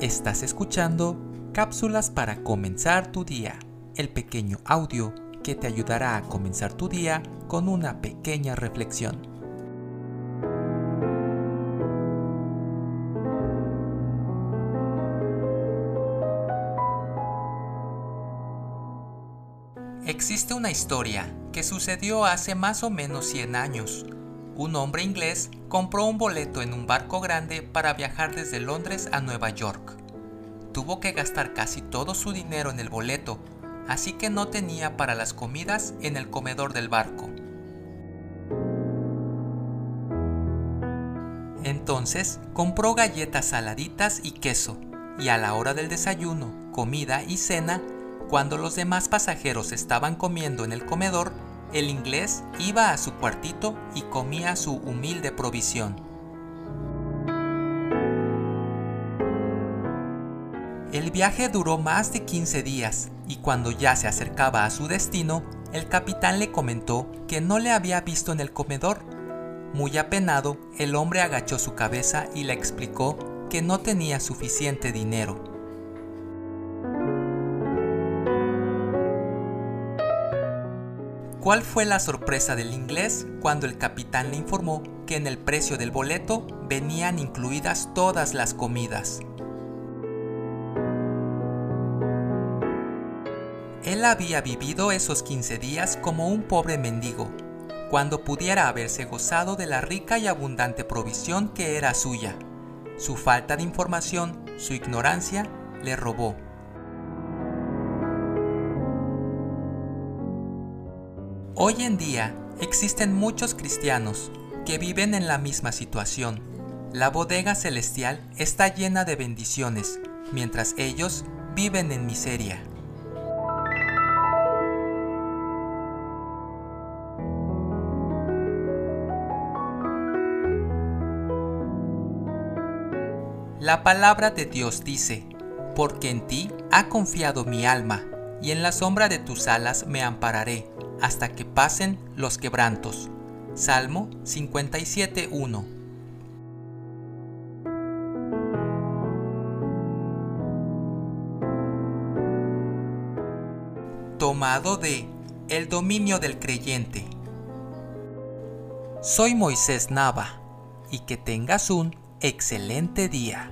Estás escuchando Cápsulas para comenzar tu día, el pequeño audio que te ayudará a comenzar tu día con una pequeña reflexión. Existe una historia que sucedió hace más o menos 100 años. Un hombre inglés compró un boleto en un barco grande para viajar desde Londres a Nueva York. Tuvo que gastar casi todo su dinero en el boleto, así que no tenía para las comidas en el comedor del barco. Entonces compró galletas saladitas y queso, y a la hora del desayuno, comida y cena, cuando los demás pasajeros estaban comiendo en el comedor, el inglés iba a su cuartito y comía su humilde provisión. El viaje duró más de 15 días y cuando ya se acercaba a su destino, el capitán le comentó que no le había visto en el comedor. Muy apenado, el hombre agachó su cabeza y le explicó que no tenía suficiente dinero. ¿Cuál fue la sorpresa del inglés cuando el capitán le informó que en el precio del boleto venían incluidas todas las comidas? Él había vivido esos 15 días como un pobre mendigo, cuando pudiera haberse gozado de la rica y abundante provisión que era suya. Su falta de información, su ignorancia, le robó. Hoy en día existen muchos cristianos que viven en la misma situación. La bodega celestial está llena de bendiciones, mientras ellos viven en miseria. La palabra de Dios dice, porque en ti ha confiado mi alma, y en la sombra de tus alas me ampararé hasta que pasen los quebrantos. Salmo 57.1 Tomado de El dominio del creyente. Soy Moisés Nava y que tengas un excelente día.